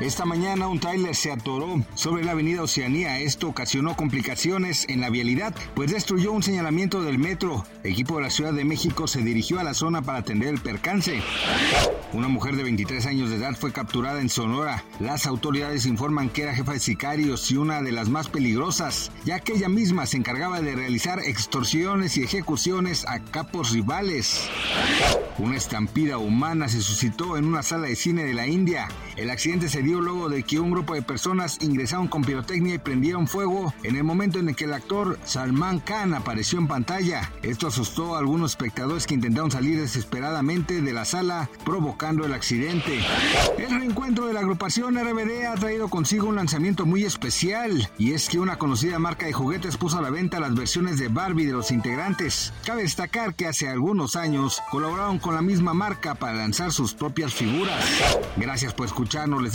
Esta mañana un tráiler se atoró sobre la avenida Oceanía. Esto ocasionó complicaciones en la vialidad, pues destruyó un señalamiento del metro. equipo de la Ciudad de México se dirigió a la zona para atender el percance. Una mujer de 23 años de edad fue capturada en Sonora. Las autoridades informan que era jefa de sicarios y una de las más peligrosas, ya que ella misma se encargaba de realizar extorsiones y ejecuciones a capos rivales. Una estampida humana se suscitó en una sala de cine de la India. El accidente se dio luego de que un grupo de personas ingresaron con pirotecnia y prendieron fuego en el momento en el que el actor Salman Khan apareció en pantalla. Esto asustó a algunos espectadores que intentaron salir desesperadamente de la sala, provocando el accidente. El reencuentro de la agrupación RBD ha traído consigo un lanzamiento muy especial, y es que una conocida marca de juguetes puso a la venta las versiones de Barbie de los integrantes. Cabe destacar que hace algunos años colaboraron con la misma marca para lanzar sus propias figuras. Gracias por escucharnos, les